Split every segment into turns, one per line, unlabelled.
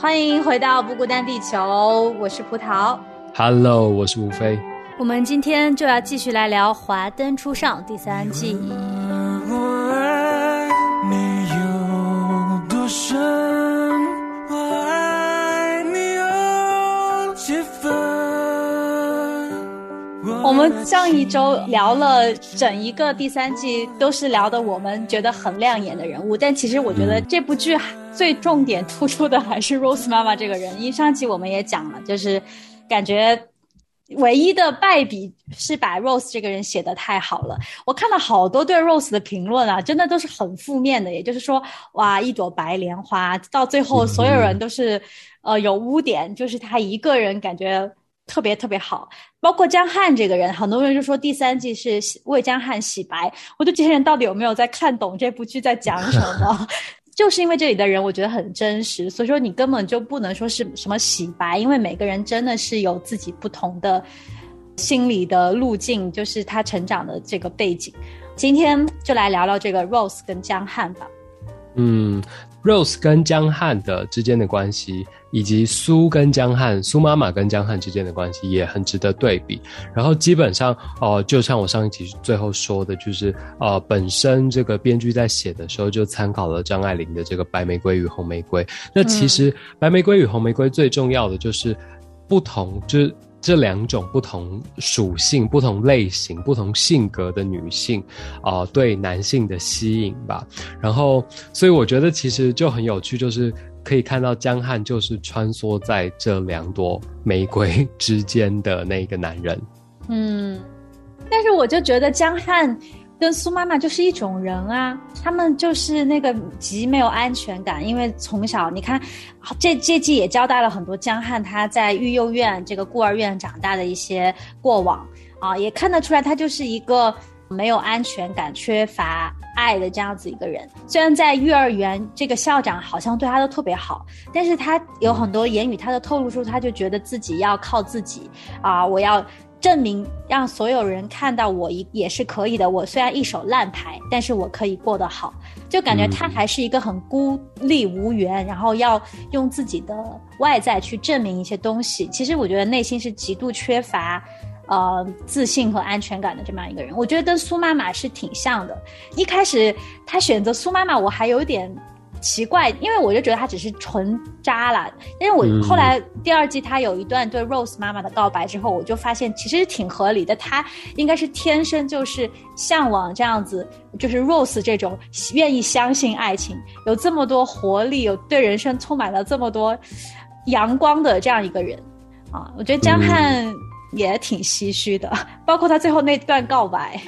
欢迎回到不孤单地球，我是葡萄。
Hello，我是吴飞。
我们今天就要继续来聊《华灯初上》第三季。我们上一周聊了整一个第三季，都是聊的我们觉得很亮眼的人物，但其实我觉得这部剧最重点突出的还是 Rose 妈妈这个人。因为上期我们也讲了，就是感觉唯一的败笔是把 Rose 这个人写的太好了。我看了好多对 Rose 的评论啊，真的都是很负面的，也就是说，哇，一朵白莲花，到最后所有人都是呃有污点，就是他一个人感觉。特别特别好，包括江汉这个人，很多人就说第三季是为江汉洗白。我觉得这些人到底有没有在看懂这部剧在讲什么？就是因为这里的人我觉得很真实，所以说你根本就不能说是什么洗白，因为每个人真的是有自己不同的心理的路径，就是他成长的这个背景。今天就来聊聊这个 Rose 跟江汉吧。
嗯，Rose 跟江汉的之间的关系。以及苏跟江汉，苏妈妈跟江汉之间的关系也很值得对比。然后基本上，哦，就像我上一集最后说的，就是呃，本身这个编剧在写的时候就参考了张爱玲的这个《白玫瑰与红玫瑰》。那其实《白玫瑰与红玫瑰》最重要的就是不同，就是这两种不同属性、不同类型、不同性格的女性啊，对男性的吸引吧。然后，所以我觉得其实就很有趣，就是。可以看到江汉就是穿梭在这两朵玫瑰之间的那个男人。
嗯，但是我就觉得江汉跟苏妈妈就是一种人啊，他们就是那个极没有安全感，因为从小你看这这季也交代了很多江汉他在育幼院这个孤儿院长大的一些过往啊，也看得出来他就是一个。没有安全感、缺乏爱的这样子一个人，虽然在幼儿园，这个校长好像对他都特别好，但是他有很多言语，他的透露出，他就觉得自己要靠自己啊，我要证明，让所有人看到我一也是可以的。我虽然一手烂牌，但是我可以过得好，就感觉他还是一个很孤立无援，然后要用自己的外在去证明一些东西。其实我觉得内心是极度缺乏。呃，自信和安全感的这么样一个人，我觉得跟苏妈妈是挺像的。一开始他选择苏妈妈，我还有点奇怪，因为我就觉得他只是纯渣了。但是我后来第二季他有一段对 Rose 妈妈的告白之后，我就发现其实挺合理的。他应该是天生就是向往这样子，就是 Rose 这种愿意相信爱情，有这么多活力，有对人生充满了这么多阳光的这样一个人啊。我觉得江汉。也挺唏嘘的，包括他最后那段告白。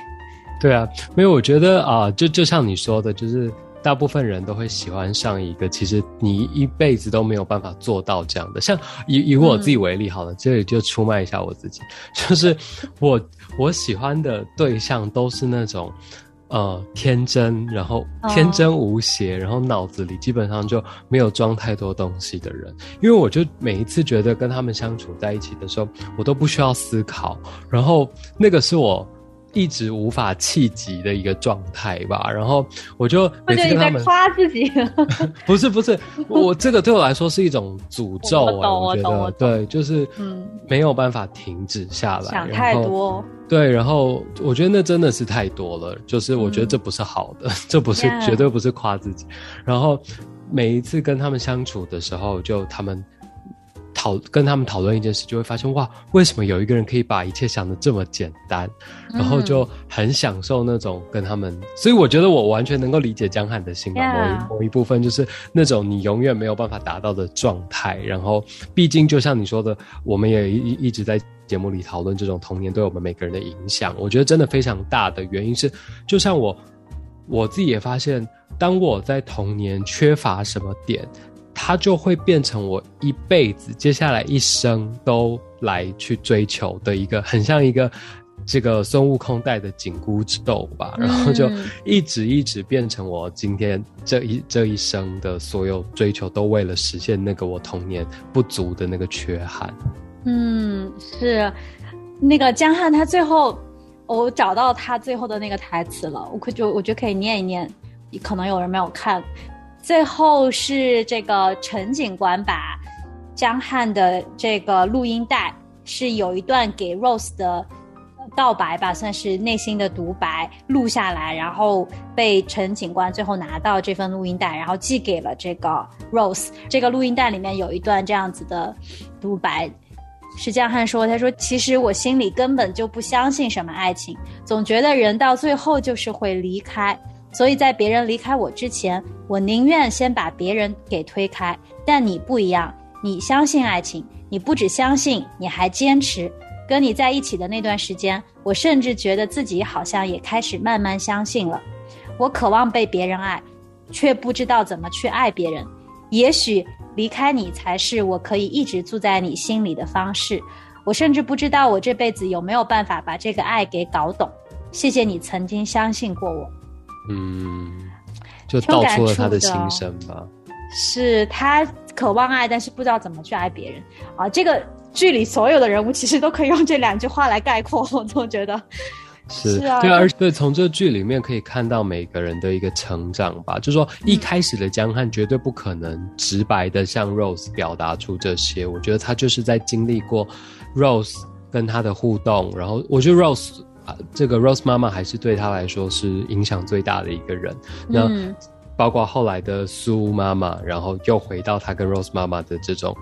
对啊，没有，我觉得啊，就就像你说的，就是大部分人都会喜欢上一个，其实你一辈子都没有办法做到这样的。像以以我自己为例，好了，这里就出卖一下我自己，就是我我喜欢的对象都是那种。呃，天真，然后天真无邪，然后脑子里基本上就没有装太多东西的人，因为我就每一次觉得跟他们相处在一起的时候，我都不需要思考，然后那个是我。一直无法企及的一个状态吧，然后我就每次跟他们
夸自己，
不是不是，我这个对我来说是一种诅咒啊，我觉得对，就是嗯。没有办法停止下来，
想太多，
对，然后我觉得那真的是太多了，就是我觉得这不是好的，这不是绝对不是夸自己，然后每一次跟他们相处的时候，就他们。讨跟他们讨论一件事，就会发现哇，为什么有一个人可以把一切想的这么简单，然后就很享受那种跟他们。所以我觉得我完全能够理解江汉的心吧，某一某一部分就是那种你永远没有办法达到的状态。然后，毕竟就像你说的，我们也一一直在节目里讨论这种童年对我们每个人的影响。我觉得真的非常大的原因是，就像我我自己也发现，当我在童年缺乏什么点。他就会变成我一辈子、接下来一生都来去追求的一个，很像一个这个孙悟空戴的紧箍咒吧，然后就一直一直变成我今天这一这一生的所有追求，都为了实现那个我童年不足的那个缺憾。
嗯，是那个江汉，他最后我找到他最后的那个台词了，我可就我觉得可以念一念，可能有人没有看。最后是这个陈警官把江汉的这个录音带是有一段给 Rose 的告白吧，算是内心的独白录下来，然后被陈警官最后拿到这份录音带，然后寄给了这个 Rose。这个录音带里面有一段这样子的独白。是江汉说：“他说，其实我心里根本就不相信什么爱情，总觉得人到最后就是会离开。所以在别人离开我之前，我宁愿先把别人给推开。但你不一样，你相信爱情，你不只相信，你还坚持。跟你在一起的那段时间，我甚至觉得自己好像也开始慢慢相信了。我渴望被别人爱，却不知道怎么去爱别人。也许。”离开你才是我可以一直住在你心里的方式。我甚至不知道我这辈子有没有办法把这个爱给搞懂。谢谢你曾经相信过我。
嗯，就道出了他的心声吧。
是他渴望爱，但是不知道怎么去爱别人啊。这个剧里所有的人物其实都可以用这两句话来概括。我总觉得。
是啊对，而且从这剧里面可以看到每个人的一个成长吧。就是说，一开始的江汉绝对不可能直白的向 Rose 表达出这些。我觉得他就是在经历过 Rose 跟他的互动，然后我觉得 Rose 啊，这个 Rose 妈妈还是对她来说是影响最大的一个人。那包括后来的苏妈妈，然后又回到她跟 Rose 妈妈的这种。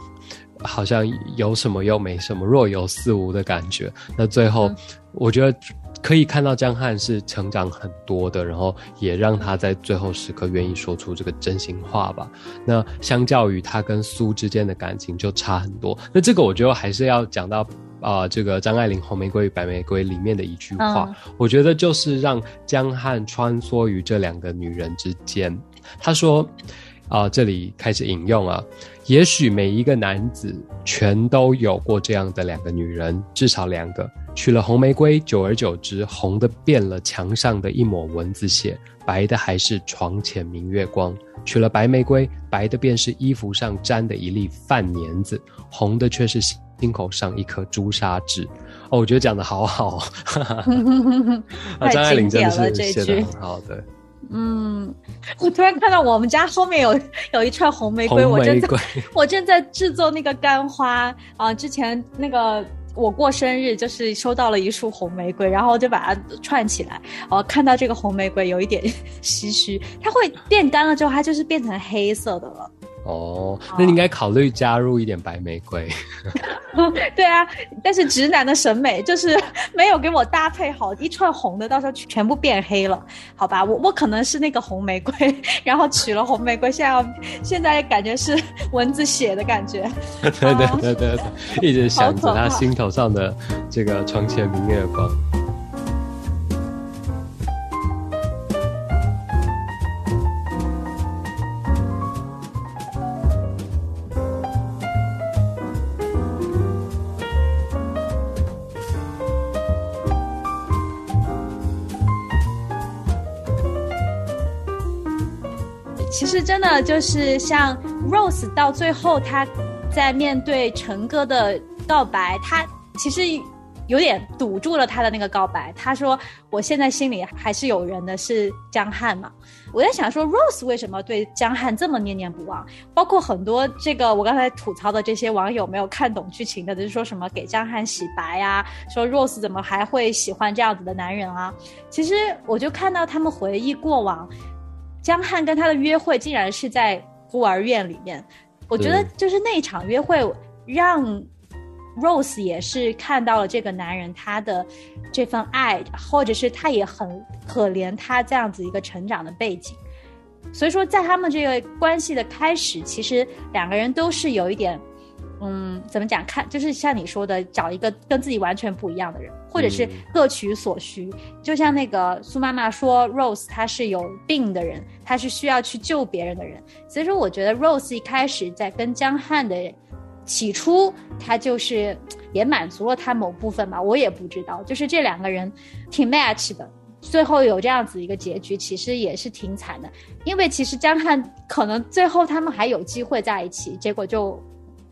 好像有什么又没什么，若有似无的感觉。那最后，我觉得可以看到江汉是成长很多的，然后也让他在最后时刻愿意说出这个真心话吧。那相较于他跟苏之间的感情就差很多。那这个我觉得还是要讲到啊，这个张爱玲《红玫瑰与白玫瑰》里面的一句话，我觉得就是让江汉穿梭于这两个女人之间。他说。啊，这里开始引用啊。也许每一个男子全都有过这样的两个女人，至少两个。娶了红玫瑰，久而久之，红的变了墙上的一抹蚊子血，白的还是床前明月光。娶了白玫瑰，白的便是衣服上沾的一粒饭粘子，红的却是心口上一颗朱砂痣。哦，我觉得讲的好好，
啊，
张爱玲真的是写的很好，的。
嗯，我突然看到我们家后面有 有一串红玫瑰，我正在 我正在制作那个干花啊。之前那个我过生日，就是收到了一束红玫瑰，然后就把它串起来。哦，看到这个红玫瑰有一点唏嘘，它会变干了之后，它就是变成黑色的了。
哦，那你应该考虑加入一点白玫瑰。
对啊，但是直男的审美就是没有给我搭配好一串红的，到时候全部变黑了，好吧？我我可能是那个红玫瑰，然后取了红玫瑰，现在现在感觉是蚊子血的感觉。
对对对对对，一直想着他心头上的这个床前明月光。
其实真的就是像 Rose 到最后，他在面对陈哥的告白，他其实有点堵住了他的那个告白。他说：“我现在心里还是有人的，是江汉嘛。”我在想说，Rose 为什么对江汉这么念念不忘？包括很多这个我刚才吐槽的这些网友没有看懂剧情的，就是说什么给江汉洗白呀，说 Rose 怎么还会喜欢这样子的男人啊？其实我就看到他们回忆过往。江汉跟他的约会竟然是在孤儿院里面，我觉得就是那场约会让 Rose 也是看到了这个男人他的这份爱，或者是他也很可怜他这样子一个成长的背景，所以说在他们这个关系的开始，其实两个人都是有一点。嗯，怎么讲？看，就是像你说的，找一个跟自己完全不一样的人，或者是各取所需。就像那个苏妈妈说，Rose 她是有病的人，她是需要去救别人的人。所以说，我觉得 Rose 一开始在跟江汉的起初，他就是也满足了他某部分吧，我也不知道。就是这两个人挺 match 的，最后有这样子一个结局，其实也是挺惨的。因为其实江汉可能最后他们还有机会在一起，结果就。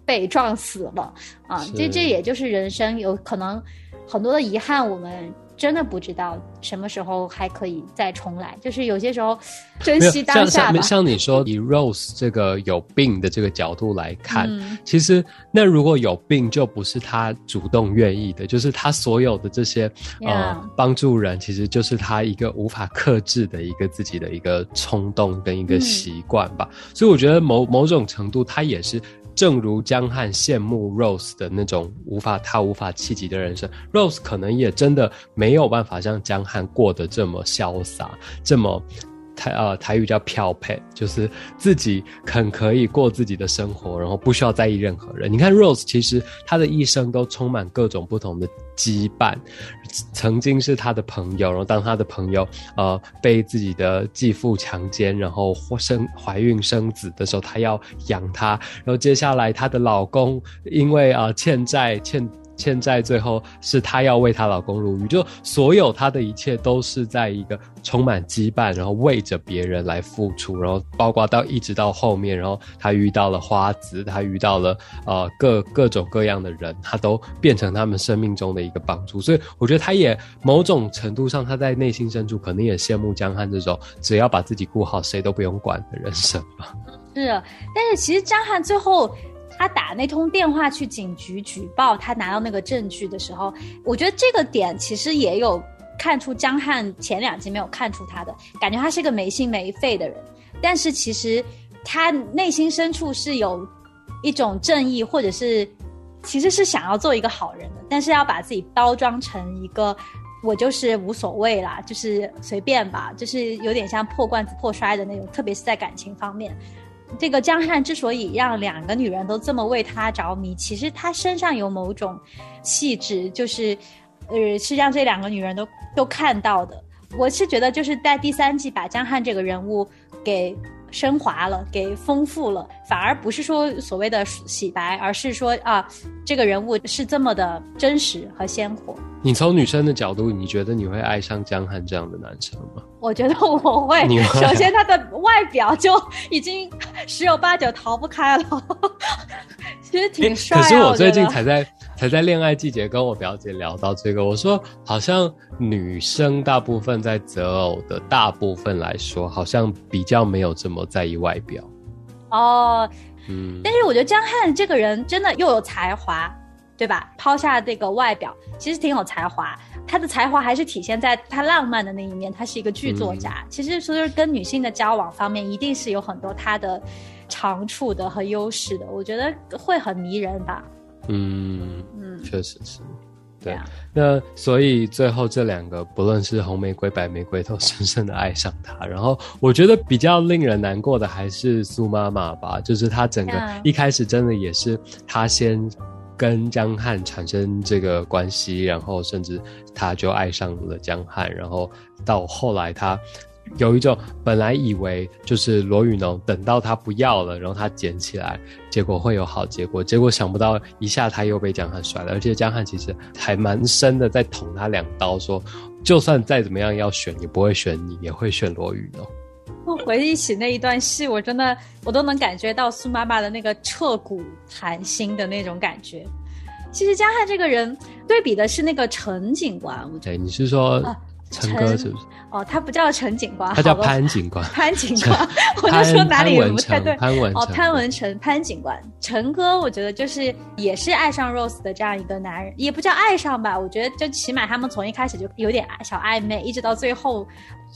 被撞死了啊！这这也就是人生有可能很多的遗憾，我们真的不知道什么时候还可以再重来。就是有些时候珍惜当下
像像你说，以 Rose 这个有病的这个角度来看，其实那如果有病，就不是他主动愿意的，就是他所有的这些呃帮助人，其实就是他一个无法克制的一个自己的一个冲动跟一个习惯吧。所以我觉得某某种程度，他也是。正如江汉羡慕 Rose 的那种无法他无法企及的人生，Rose 可能也真的没有办法像江汉过得这么潇洒，这么。台呃台语叫漂配，就是自己很可以过自己的生活，然后不需要在意任何人。你看 Rose，其实她的一生都充满各种不同的羁绊。曾经是他的朋友，然后当他的朋友呃被自己的继父强奸，然后生怀孕生子的时候，他要养他。然后接下来她的老公因为啊欠债欠。欠债最后是她要为她老公入狱，就所有她的一切都是在一个充满羁绊，然后为着别人来付出，然后包括到一直到后面，然后她遇到了花子，她遇到了呃各各种各样的人，她都变成他们生命中的一个帮助。所以我觉得她也某种程度上，她在内心深处可能也羡慕江汉这种只要把自己顾好，谁都不用管的人生吧。
是，但是其实江汉最后。他打那通电话去警局举报，他拿到那个证据的时候，我觉得这个点其实也有看出江汉前两集没有看出他的感觉，他是个没心没肺的人，但是其实他内心深处是有一种正义，或者是其实是想要做一个好人的，但是要把自己包装成一个我就是无所谓啦，就是随便吧，就是有点像破罐子破摔的那种，特别是在感情方面。这个江汉之所以让两个女人都这么为他着迷，其实他身上有某种气质，就是，呃，是让这两个女人都都看到的。我是觉得，就是在第三季把江汉这个人物给升华了，给丰富了，反而不是说所谓的洗白，而是说啊，这个人物是这么的真实和鲜活。
你从女生的角度，你觉得你会爱上江汉这样的男生吗？
我觉得我会。首先，他的外表就已经十有八九逃不开了，其实挺帅。
可是我最近才在才在恋爱季节跟我表姐聊到这个，我说好像女生大部分在择偶的大部分来说，好像比较没有这么在意外表。
哦，嗯。但是我觉得江汉这个人真的又有才华，对吧？抛下这个外表，其实挺有才华。他的才华还是体现在他浪漫的那一面，他是一个剧作家。其实说是跟女性的交往方面，一定是有很多他的长处的和优势的。我觉得会很迷人吧。
嗯嗯，确实是。对，那所以最后这两个，不论是红玫瑰、白玫瑰，都深深的爱上他。然后我觉得比较令人难过的还是苏妈妈吧，就是她整个一开始真的也是她先。跟江汉产生这个关系，然后甚至她就爱上了江汉，然后到后来他有一种本来以为就是罗宇农等到他不要了，然后他捡起来，结果会有好结果，结果想不到一下他又被江汉甩了，而且江汉其实还蛮深的在捅他两刀，说就算再怎么样要选也不会选你，也会选罗宇农。
回忆起那一段戏，我真的我都能感觉到苏妈妈的那个彻骨寒心的那种感觉。其实江汉这个人对比的是那个陈警官，
对，你是说陈哥是不是？
哦，他不叫陈警官，
他叫潘警官。
潘警官，我就说哪里不太对。
潘文
哦，潘文成，潘警官，陈哥，我觉得就是也是爱上 Rose 的这样一个男人，也不叫爱上吧，我觉得就起码他们从一开始就有点小暧昧，一直到最后。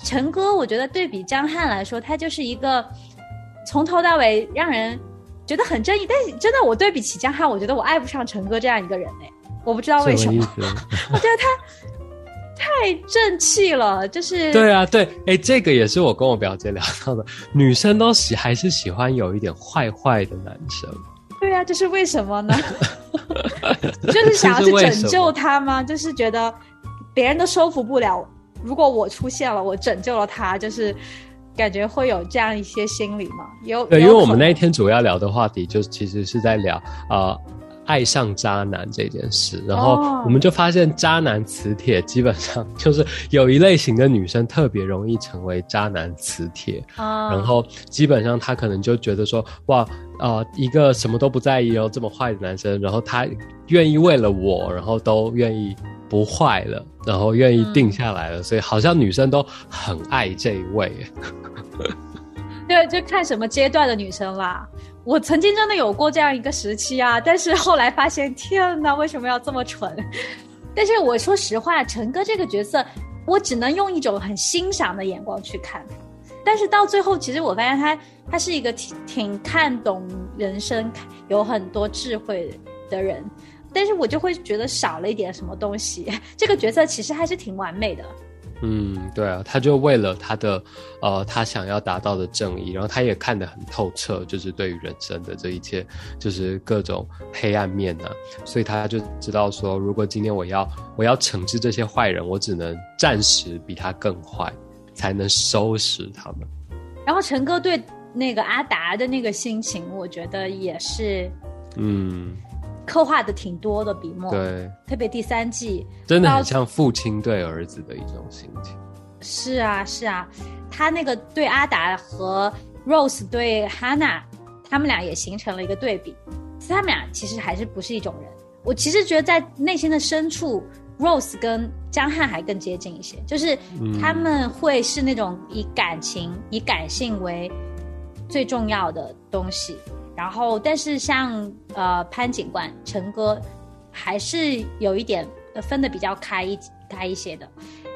陈哥，我觉得对比江汉来说，他就是一个从头到尾让人觉得很正义。但是真的，我对比起江汉，我觉得我爱不上陈哥这样一个人哎，我不知道为什么。我觉得他太正气了，就是
对啊，对，哎，这个也是我跟我表姐聊到的，女生都喜还是喜欢有一点坏坏的男生。
对啊，这是为什么呢？就是想要去拯救他吗？就是觉得别人都收服不了。如果我出现了，我拯救了他，就是感觉会有这样一些心理嘛？有
对，因为我们那一天主要聊的话题就其实是在聊啊爱上渣男这件事，然后我们就发现渣男磁铁基本上就是有一类型的女生特别容易成为渣男磁铁，然后基本上她可能就觉得说哇啊一个什么都不在意哦这么坏的男生，然后他愿意为了我，然后都愿意。不坏了，然后愿意定下来了，所以好像女生都很爱这一位。
对，就看什么阶段的女生啦。我曾经真的有过这样一个时期啊，但是后来发现，天哪，为什么要这么蠢？但是我说实话，陈哥这个角色，我只能用一种很欣赏的眼光去看。但是到最后，其实我发现他他是一个挺挺看懂人生、有很多智慧的人。但是我就会觉得少了一点什么东西。这个角色其实还是挺完美的。
嗯，对啊，他就为了他的呃，他想要达到的正义，然后他也看得很透彻，就是对于人生的这一切，就是各种黑暗面啊，所以他就知道说，如果今天我要我要惩治这些坏人，我只能暂时比他更坏，才能收拾他们。
然后陈哥对那个阿达的那个心情，我觉得也是，嗯。刻画的挺多的笔墨，
对，
特别第三季，
真的很像父亲对儿子的一种心情。
是啊，是啊，他那个对阿达和 Rose 对 Hannah，他们俩也形成了一个对比。他们俩其实还是不是一种人。我其实觉得在内心的深处，Rose 跟江汉还更接近一些，就是他们会是那种以感情、以感性为最重要的东西。然后，但是像呃潘警官、陈哥，还是有一点分的比较开一开一些的。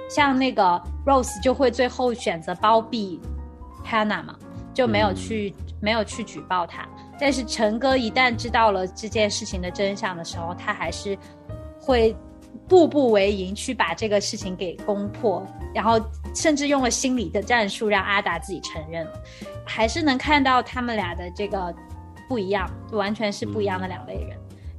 像那个 Rose 就会最后选择包庇 Hannah 嘛，就没有去没有去举报他。但是陈哥一旦知道了这件事情的真相的时候，他还是会步步为营去把这个事情给攻破，然后甚至用了心理的战术让阿达自己承认了，还是能看到他们俩的这个。不一样，完全是不一样的两类人。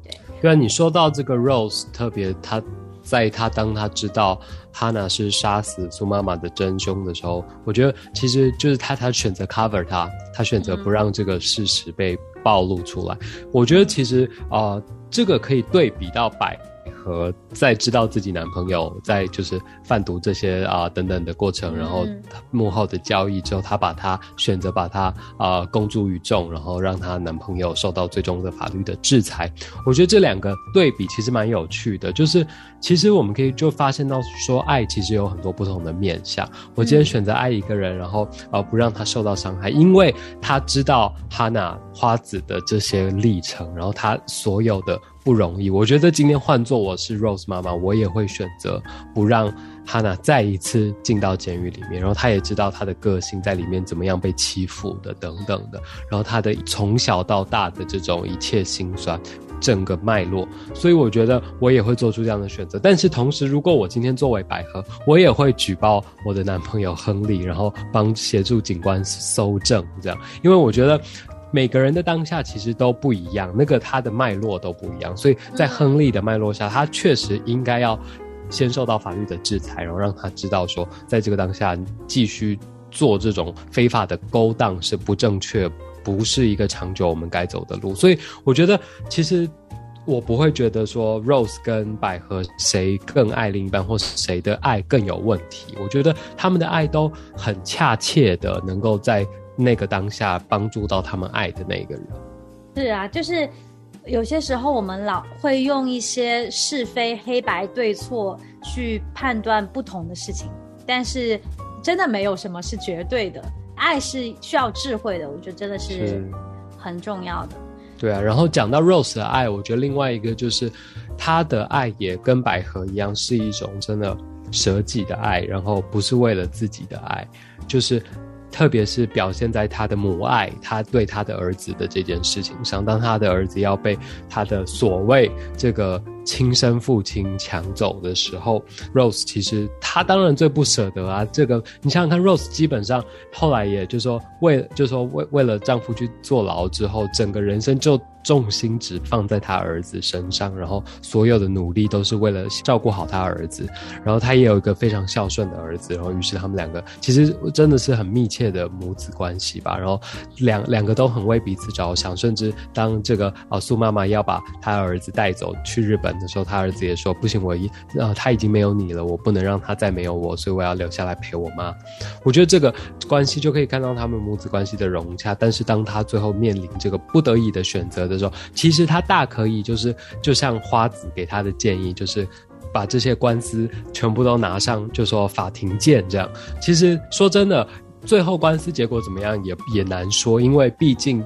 对，
对啊，你说到这个 Rose，特别他在他当他知道哈娜是杀死苏妈妈的真凶的时候，我觉得其实就是他他选择 cover 他，他选择不让这个事实被暴露出来。我觉得其实啊，这个可以对比到百。和在知道自己男朋友在就是贩毒这些啊等等的过程，然后幕后的交易之后，她把他选择把他啊公诸于众，然后让她男朋友受到最终的法律的制裁。我觉得这两个对比其实蛮有趣的，就是其实我们可以就发现到说，爱其实有很多不同的面相。我今天选择爱一个人，然后呃不让他受到伤害，因为他知道哈娜花子的这些历程，然后他所有的。不容易，我觉得今天换做我是 Rose 妈妈，我也会选择不让他呢再一次进到监狱里面。然后她也知道她的个性在里面怎么样被欺负的等等的，然后她的从小到大的这种一切心酸，整个脉络。所以我觉得我也会做出这样的选择。但是同时，如果我今天作为百合，我也会举报我的男朋友亨利，然后帮协助警官搜证，这样，因为我觉得。每个人的当下其实都不一样，那个他的脉络都不一样，所以在亨利的脉络下，他确实应该要先受到法律的制裁，然后让他知道说，在这个当下继续做这种非法的勾当是不正确，不是一个长久我们该走的路。所以我觉得，其实我不会觉得说 Rose 跟百合谁更爱另一半，或是谁的爱更有问题。我觉得他们的爱都很恰切的，能够在。那个当下帮助到他们爱的那个人，
是啊，就是有些时候我们老会用一些是非黑白对错去判断不同的事情，但是真的没有什么是绝对的，爱是需要智慧的，我觉得真的是很重要的。
对啊，然后讲到 Rose 的爱，我觉得另外一个就是他的爱也跟百合一样，是一种真的舍己的爱，然后不是为了自己的爱，就是。特别是表现在他的母爱，他对他的儿子的这件事情上，当他的儿子要被他的所谓这个亲生父亲抢走的时候，Rose 其实她当然最不舍得啊。这个你想想看，Rose 基本上后来也就是说为就说为为了丈夫去坐牢之后，整个人生就。重心只放在他儿子身上，然后所有的努力都是为了照顾好他儿子。然后他也有一个非常孝顺的儿子，然后于是他们两个其实真的是很密切的母子关系吧。然后两 两个都很为彼此着想，甚至当这个啊苏妈妈要把他儿子带走去日本的时候，他儿子也说不行，我一啊他已经没有你了，我不能让他再没有我，所以我要留下来陪我妈。我觉得这个关系就可以看到他们母子关系的融洽。但是当他最后面临这个不得已的选择的。时候，其实他大可以就是，就像花子给他的建议，就是把这些官司全部都拿上，就说法庭见这样。其实说真的，最后官司结果怎么样也也难说，因为毕竟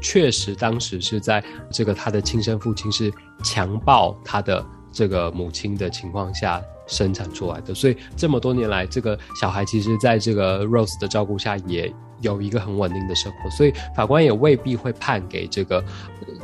确实当时是在这个他的亲生父亲是强暴他的这个母亲的情况下。生产出来的，所以这么多年来，这个小孩其实在这个 Rose 的照顾下，也有一个很稳定的生活，所以法官也未必会判给这个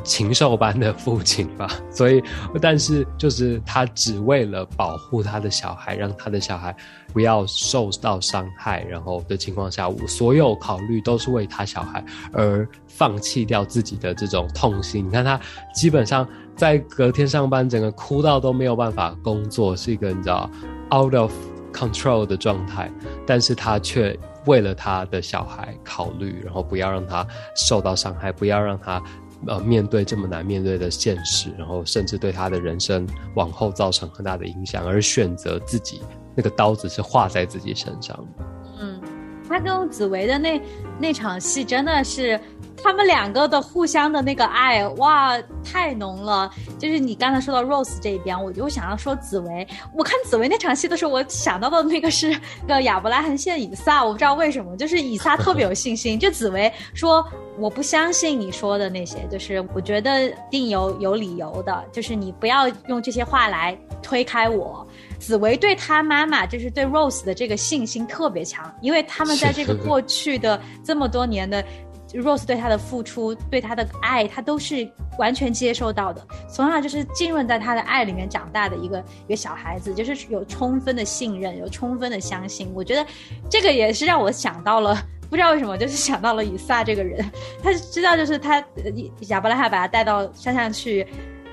禽兽般的父亲吧。所以，但是就是他只为了保护他的小孩，让他的小孩不要受到伤害，然后的情况下，我所有考虑都是为他小孩而放弃掉自己的这种痛心。你看他基本上。在隔天上班，整个哭到都没有办法工作，是一个你知道 out of control 的状态。但是他却为了他的小孩考虑，然后不要让他受到伤害，不要让他呃面对这么难面对的现实，然后甚至对他的人生往后造成很大的影响，而选择自己那个刀子是划在自己身上的。
嗯，他跟紫薇的那那场戏真的是。他们两个的互相的那个爱，哇，太浓了。就是你刚才说到 Rose 这边，我就想要说紫薇。我看紫薇那场戏的时候，我想到的那个是个亚伯拉罕献以撒，我不知道为什么，就是以撒特别有信心。就紫薇说：“我不相信你说的那些，就是我觉得定有有理由的，就是你不要用这些话来推开我。”紫薇对她妈妈，就是对 Rose 的这个信心特别强，因为他们在这个过去的这么多年的。Rose 对他的付出，对他的爱，他都是完全接受到的。从小就是浸润在他的爱里面长大的一个一个小孩子，就是有充分的信任，有充分的相信。我觉得这个也是让我想到了，不知道为什么，就是想到了以撒这个人。他知道，就是他亚伯拉罕把他带到山上去，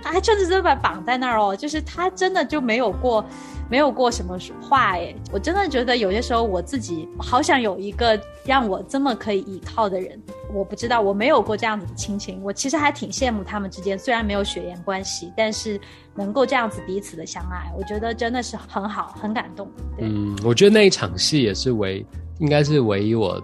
他还甚至就把绑在那儿哦，就是他真的就没有过。没有过什么话哎，我真的觉得有些时候我自己好想有一个让我这么可以依靠的人。我不知道，我没有过这样子的亲情，我其实还挺羡慕他们之间，虽然没有血缘关系，但是能够这样子彼此的相爱，我觉得真的是很好，很感动。
嗯，我觉得那一场戏也是唯，应该是唯一我。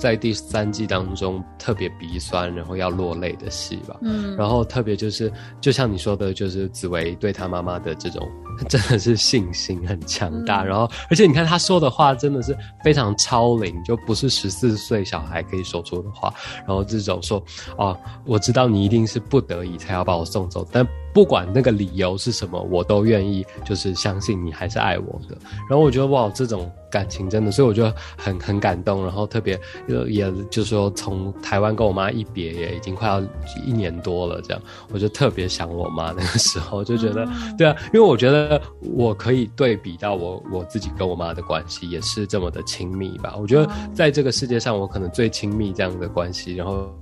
在第三季当中特别鼻酸，然后要落泪的戏吧。嗯，然后特别就是，就像你说的，就是紫薇对她妈妈的这种，真的是信心很强大。然后，而且你看她说的话，真的是非常超龄，就不是十四岁小孩可以说出的话。然后这种说，哦，我知道你一定是不得已才要把我送走，但。不管那个理由是什么，我都愿意，就是相信你还是爱我的。然后我觉得哇，这种感情真的，所以我就很很感动。然后特别也就是说，从台湾跟我妈一别，也已经快要一年多了，这样我就特别想我妈。那个时候就觉得，对啊，因为我觉得我可以对比到我我自己跟我妈的关系也是这么的亲密吧。我觉得在这个世界上，我可能最亲密这样的关系，然后。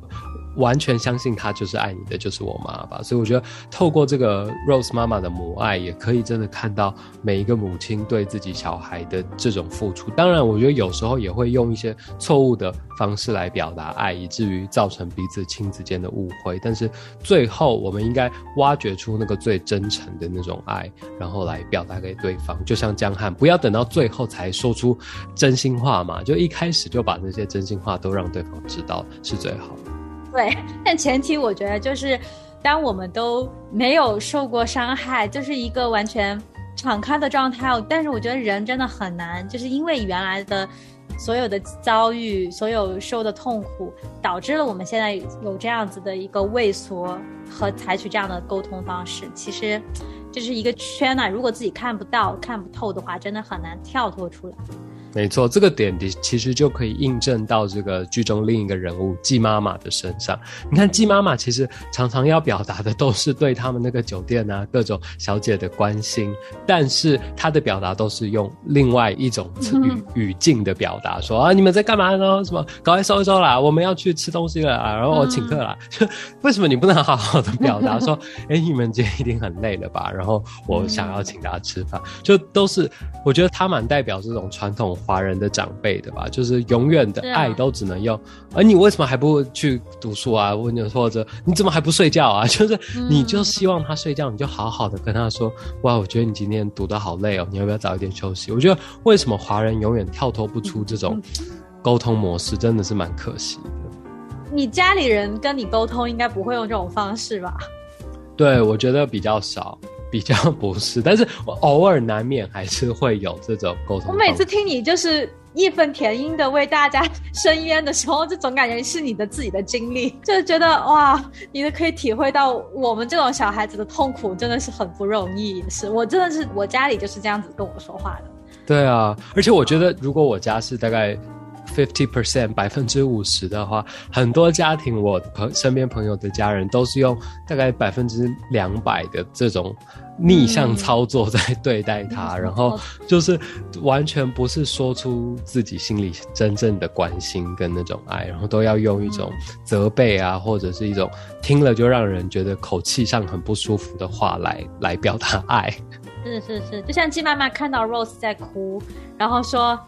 完全相信他就是爱你的，就是我妈吧。所以我觉得透过这个 Rose 妈妈的母爱，也可以真的看到每一个母亲对自己小孩的这种付出。当然，我觉得有时候也会用一些错误的方式来表达爱，以至于造成彼此亲子间的误会。但是最后，我们应该挖掘出那个最真诚的那种爱，然后来表达给对方。就像江汉，不要等到最后才说出真心话嘛，就一开始就把那些真心话都让对方知道是最好。
对，但前提我觉得就是，当我们都没有受过伤害，就是一个完全敞开的状态。但是我觉得人真的很难，就是因为原来的所有的遭遇、所有受的痛苦，导致了我们现在有这样子的一个畏缩和采取这样的沟通方式。其实这是一个圈呐，如果自己看不到、看不透的话，真的很难跳脱出来。
没错，这个点的其实就可以印证到这个剧中另一个人物季妈妈的身上。你看季妈妈其实常常要表达的都是对他们那个酒店啊各种小姐的关心，但是她的表达都是用另外一种语语境的表达，说啊你们在干嘛呢？什么赶快收一收啦，我们要去吃东西了啊，然后我请客了。为什么你不能好好的表达说，哎你们今天一定很累了吧？然后我想要请大家吃饭，就都是我觉得他蛮代表这种传统。华人的长辈的吧，就是永远的爱都只能用，而你为什么还不去读书啊？或者或者你怎么还不睡觉啊？就是你就希望他睡觉，你就好好的跟他说，哇，我觉得你今天读的好累哦，你要不要早一点休息？我觉得为什么华人永远跳脱不出这种 沟通模式，真的是蛮可惜的。
你家里人跟你沟通，应该不会用这种方式吧？
对，我觉得比较少。比较不是，但是我偶尔难免还是会有这种沟通。
我每次听你就是义愤填膺的为大家伸冤的时候，就总感觉是你的自己的经历，就是觉得哇，你都可以体会到我们这种小孩子的痛苦，真的是很不容易。是我真的是我家里就是这样子跟我说话的。
对啊，而且我觉得如果我家是大概。Fifty percent 百分之五十的话，很多家庭我朋身边朋友的家人都是用大概百分之两百的这种逆向操作在对待他，然后就是完全不是说出自己心里真正的关心跟那种爱，然后都要用一种责备啊，或者是一种听了就让人觉得口气上很不舒服的话来来表达爱。
是是是，就像鸡妈妈看到 Rose 在哭，然后说。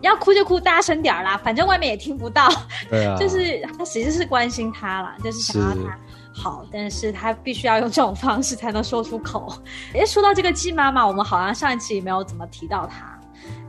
要哭就哭大声点儿啦，反正外面也听不到。
对啊，
就是他其实是关心他啦，就是想要他好，但是他必须要用这种方式才能说出口。哎，说到这个季妈妈，我们好像上一期也没有怎么提到她。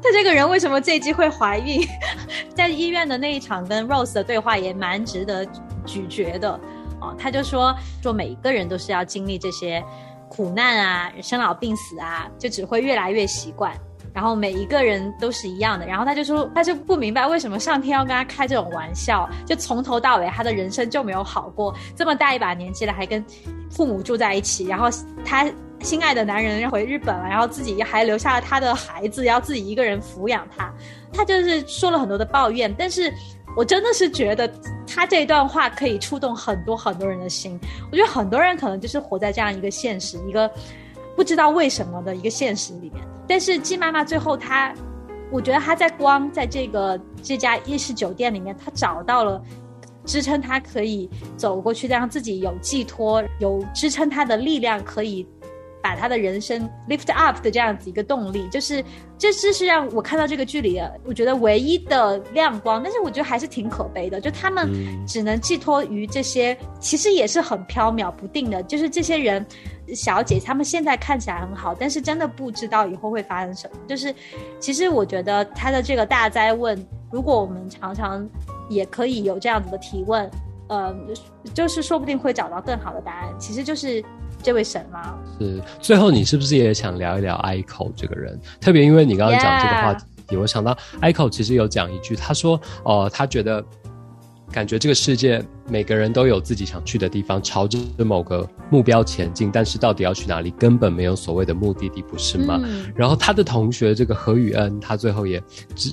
她这个人为什么这一季会怀孕？在医院的那一场跟 Rose 的对话也蛮值得咀嚼的哦。他就说，说每一个人都是要经历这些苦难啊，生老病死啊，就只会越来越习惯。然后每一个人都是一样的，然后他就说，他就不明白为什么上天要跟他开这种玩笑，就从头到尾他的人生就没有好过，这么大一把年纪了还跟父母住在一起，然后他心爱的男人要回日本了，然后自己还留下了他的孩子，要自己一个人抚养他，他就是说了很多的抱怨，但是我真的是觉得他这段话可以触动很多很多人的心，我觉得很多人可能就是活在这样一个现实，一个不知道为什么的一个现实里面。但是季妈妈最后她，我觉得她在光在这个这家夜市酒店里面，她找到了支撑她可以走过去，让自己有寄托，有支撑她的力量，可以把他的人生 lift up 的这样子一个动力。就是这这是让我看到这个剧里，我觉得唯一的亮光。但是我觉得还是挺可悲的，就他们只能寄托于这些，其实也是很飘渺不定的，就是这些人。小姐，他们现在看起来很好，但是真的不知道以后会发生什么。就是，其实我觉得他的这个大灾问，如果我们常常也可以有这样子的提问，呃，就是说不定会找到更好的答案。其实就是这位神吗？
是。最后，你是不是也想聊一聊 ICO 这个人？特别因为你刚刚讲这个话题，我想到 ICO 其实有讲一句，他说，哦，他觉得感觉这个世界。每个人都有自己想去的地方，朝着某个目标前进，但是到底要去哪里，根本没有所谓的目的地，不是吗？然后他的同学这个何雨恩，他最后也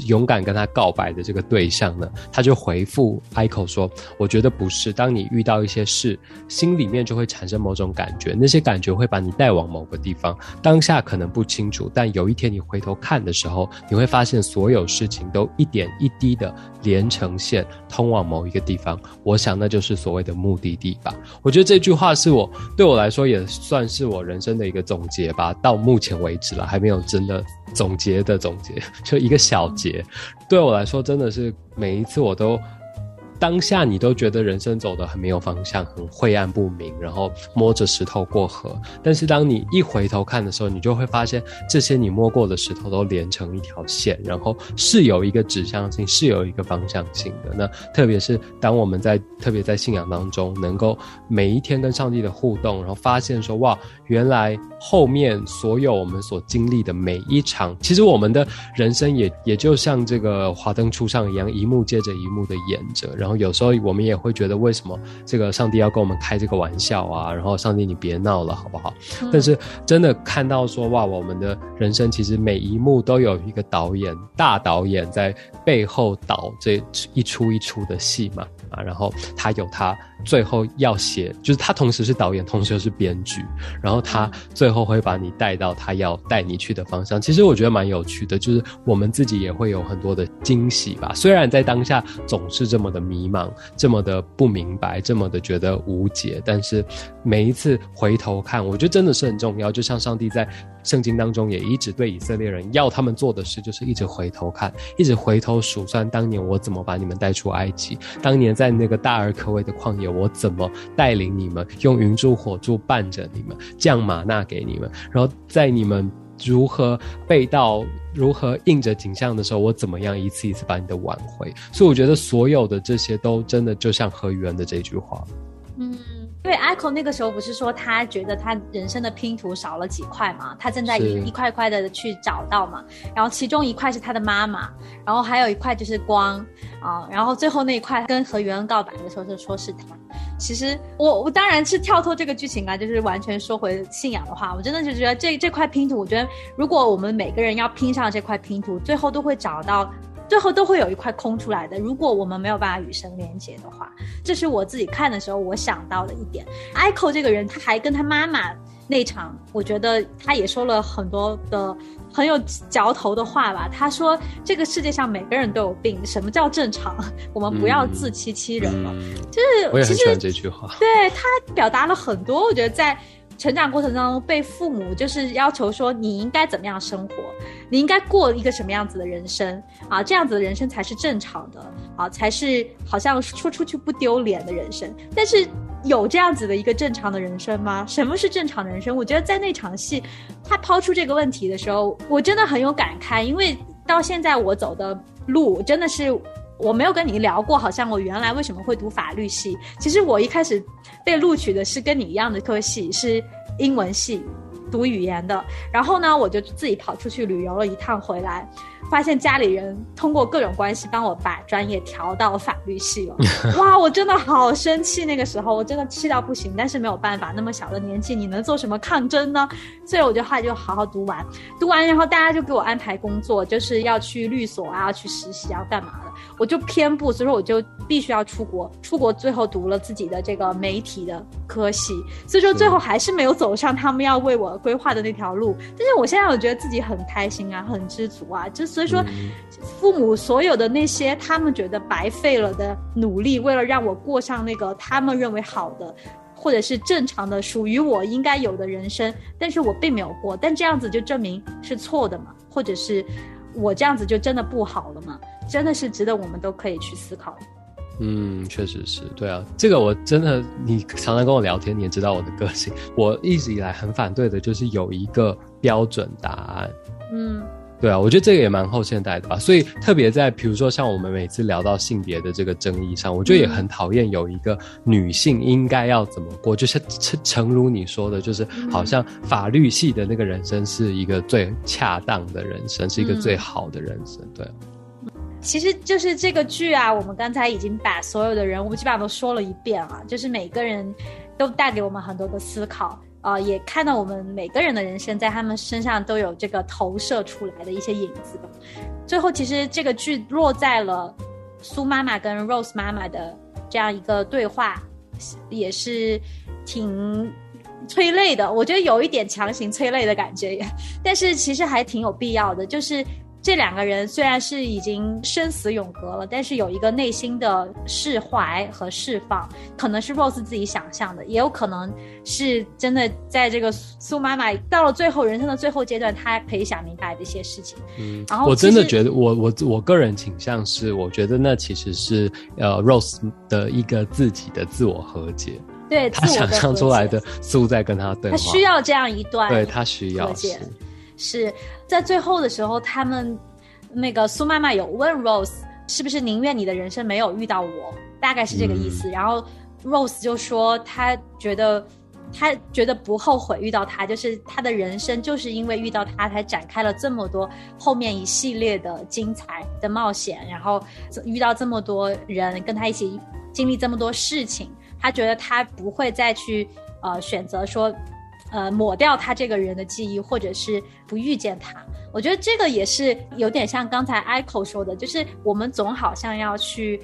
勇敢跟他告白的这个对象呢，他就回复 ICO 说：“我觉得不是，当你遇到一些事，心里面就会产生某种感觉，那些感觉会把你带往某个地方，当下可能不清楚，但有一天你回头看的时候，你会发现所有事情都一点一滴的连成线，通往某一个地方。我想呢。”那就是所谓的目的地吧。我觉得这句话是我对我来说也算是我人生的一个总结吧。到目前为止了，还没有真的总结的总结，就一个小结。对我来说，真的是每一次我都。当下你都觉得人生走得很没有方向，很晦暗不明，然后摸着石头过河。但是当你一回头看的时候，你就会发现这些你摸过的石头都连成一条线，然后是有一个指向性，是有一个方向性的。那特别是当我们在特别在信仰当中，能够每一天跟上帝的互动，然后发现说哇，原来后面所有我们所经历的每一场，其实我们的人生也也就像这个华灯初上一样，一幕接着一幕的演着。然后有时候我们也会觉得，为什么这个上帝要跟我们开这个玩笑啊？然后上帝，你别闹了，好不好？但是真的看到说，哇，我们的人生其实每一幕都有一个导演，大导演在背后导这一出一出的戏嘛。啊，然后他有他最后要写，就是他同时是导演，同时又是编剧，然后他最后会把你带到他要带你去的方向。其实我觉得蛮有趣的，就是我们自己也会有很多的惊喜吧。虽然在当下总是这么的迷茫，这么的不明白，这么的觉得无解，但是每一次回头看，我觉得真的是很重要。就像上帝在。圣经当中也一直对以色列人要他们做的事，就是一直回头看，一直回头数算当年我怎么把你们带出埃及，当年在那个大而可畏的旷野，我怎么带领你们，用云柱火柱伴着你们，降玛纳给你们，然后在你们如何被盗、如何应着景象的时候，我怎么样一次一次把你的挽回。所以我觉得所有的这些都真的就像何源的这句话，
嗯。因为 Echo 那个时候不是说他觉得他人生的拼图少了几块嘛，他正在一一块块的去找到嘛。然后其中一块是他的妈妈，然后还有一块就是光啊，然后最后那一块跟和袁恩告白的时候就说是他。其实我我当然是跳脱这个剧情啊，就是完全说回信仰的话，我真的就觉得这这块拼图，我觉得如果我们每个人要拼上这块拼图，最后都会找到。最后都会有一块空出来的。如果我们没有办法与神连接的话，这是我自己看的时候我想到的一点。Ico 这个人，他还跟他妈妈那场，我觉得他也说了很多的很有嚼头的话吧。他说：“这个世界上每个人都有病，什么叫正常？我们不要自欺欺人了。”就是
我也很喜欢这句话。
对他表达了很多，我觉得在。成长过程当中，被父母就是要求说你应该怎么样生活，你应该过一个什么样子的人生啊？这样子的人生才是正常的啊，才是好像说出去不丢脸的人生。但是有这样子的一个正常的人生吗？什么是正常的人生？我觉得在那场戏，他抛出这个问题的时候，我真的很有感慨，因为到现在我走的路真的是。我没有跟你聊过，好像我原来为什么会读法律系？其实我一开始被录取的是跟你一样的科系，是英文系。读语言的，然后呢，我就自己跑出去旅游了一趟，回来发现家里人通过各种关系帮我把专业调到法律系了。哇，我真的好生气，那个时候我真的气到不行，但是没有办法，那么小的年纪你能做什么抗争呢？所以我就后来就好好读完，读完然后大家就给我安排工作，就是要去律所啊，要去实习啊干嘛的，我就偏不，所以说我就必须要出国，出国最后读了自己的这个媒体的科系，所以说最后还是没有走上他们要为我。规划的那条路，但是我现在我觉得自己很开心啊，很知足啊，就所以说，父母所有的那些他们觉得白费了的努力，为了让我过上那个他们认为好的，或者是正常的属于我应该有的人生，但是我并没有过，但这样子就证明是错的嘛，或者是我这样子就真的不好了嘛？真的是值得我们都可以去思考。
嗯，确实是对啊，这个我真的，你常常跟我聊天，你也知道我的个性。我一直以来很反对的就是有一个标准答案。嗯，对啊，我觉得这个也蛮后现代的吧。所以特别在比如说像我们每次聊到性别的这个争议上，我觉得也很讨厌有一个女性应该要怎么过，就是诚诚如你说的，就是好像法律系的那个人生是一个最恰当的人生，是一个最好的人生，对。
其实就是这个剧啊，我们刚才已经把所有的人物基本上都说了一遍了，就是每个人都带给我们很多的思考啊，也看到我们每个人的人生在他们身上都有这个投射出来的一些影子。最后，其实这个剧落在了苏妈妈跟 Rose 妈妈的这样一个对话，也是挺催泪的。我觉得有一点强行催泪的感觉，但是其实还挺有必要的，就是。这两个人虽然是已经生死永隔了，但是有一个内心的释怀和释放，可能是 Rose 自己想象的，也有可能是真的在这个苏妈妈到了最后人生的最后阶段，她可以想明白的一些事情。嗯，然后
我真的觉得，我我我个人倾向是，我觉得那其实是呃 Rose 的一个自己的自我和解，
对
他想象出来的苏在跟他对话，他
需要这样一段，
对他需要
是在最后的时候，他们那个苏妈妈有问 Rose 是不是宁愿你的人生没有遇到我，大概是这个意思。然后 Rose 就说他觉得他觉得不后悔遇到他，就是他的人生就是因为遇到他才展开了这么多后面一系列的精彩的冒险，然后遇到这么多人跟他一起经历这么多事情，他觉得他不会再去呃选择说。呃，抹掉他这个人的记忆，或者是不遇见他，我觉得这个也是有点像刚才 Echo 说的，就是我们总好像要去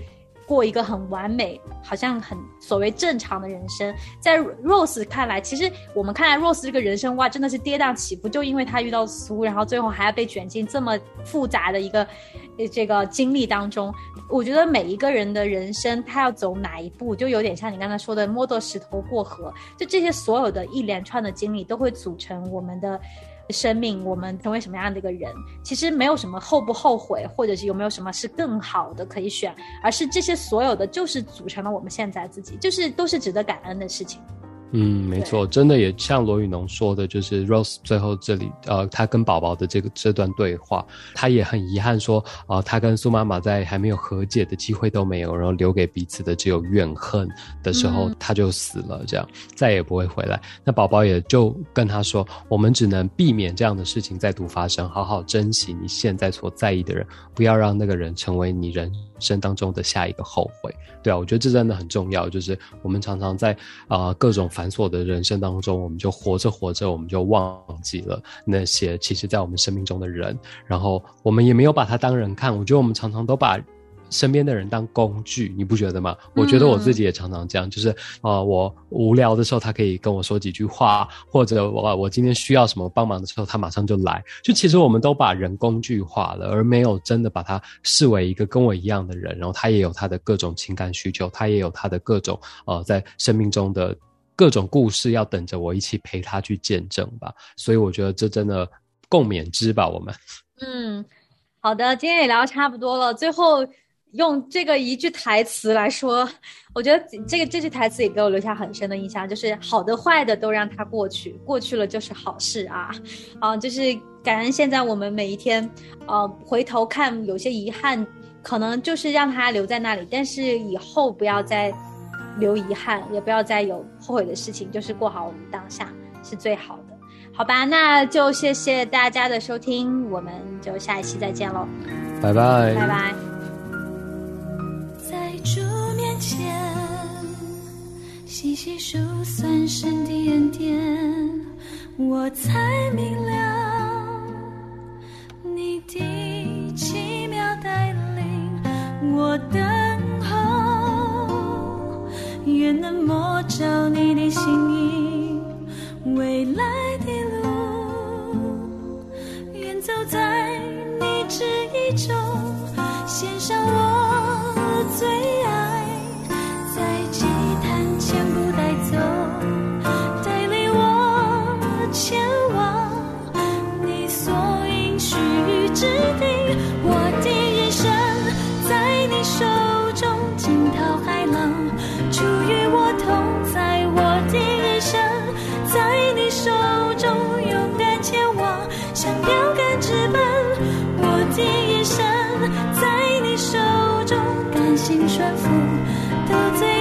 过一个很完美，好像很所谓正常的人生。在 Rose 看来，其实我们看来 Rose 这个人生哇，真的是跌宕起伏，就因为他遇到苏，然后最后还要被卷进这么复杂的一个这个经历当中。我觉得每一个人的人生，他要走哪一步，就有点像你刚才说的摸着石头过河。就这些所有的一连串的经历，都会组成我们的生命，我们成为什么样的一个人。其实没有什么后不后悔，或者是有没有什么是更好的可以选，而是这些所有的，就是组成了我们现在自己，就是都是值得感恩的事情。
嗯，没错，真的也像罗宇农说的，就是 Rose 最后这里，呃，他跟宝宝的这个这段对话，他也很遗憾说，啊，他跟苏妈妈在还没有和解的机会都没有，然后留给彼此的只有怨恨的时候，他就死了，这样再也不会回来。那宝宝也就跟他说，我们只能避免这样的事情再度发生，好好珍惜你现在所在意的人，不要让那个人成为你人生当中的下一个后悔。对啊，我觉得这真的很重要，就是我们常常在啊各种繁琐的人生当中，我们就活着活着，我们就忘记了那些其实在我们生命中的人，然后我们也没有把他当人看。我觉得我们常常都把。身边的人当工具，你不觉得吗？我觉得我自己也常常这样，就是啊，我无聊的时候，他可以跟我说几句话，或者我我今天需要什么帮忙的时候，他马上就来。就其实我们都把人工具化了，而没有真的把他视为一个跟我一样的人。然后他也有他的各种情感需求，他也有他的各种呃，在生命中的各种故事要等着我一起陪他去见证吧。所以我觉得这真的共勉之吧，我们。
嗯，好的，今天也聊差不多了，最后。用这个一句台词来说，我觉得这个这句台词也给我留下很深的印象，就是好的坏的都让它过去，过去了就是好事啊，啊，就是感恩现在我们每一天，呃，回头看有些遗憾，可能就是让它留在那里，但是以后不要再留遗憾，也不要再有后悔的事情，就是过好我们当下是最好的，好吧？那就谢谢大家的收听，我们就下一期再见喽，
拜拜，
拜拜。
主面前，细细数算神的恩典，我才明了能摸着你的心意，未来的路，愿走在你旨意中，献上我我的。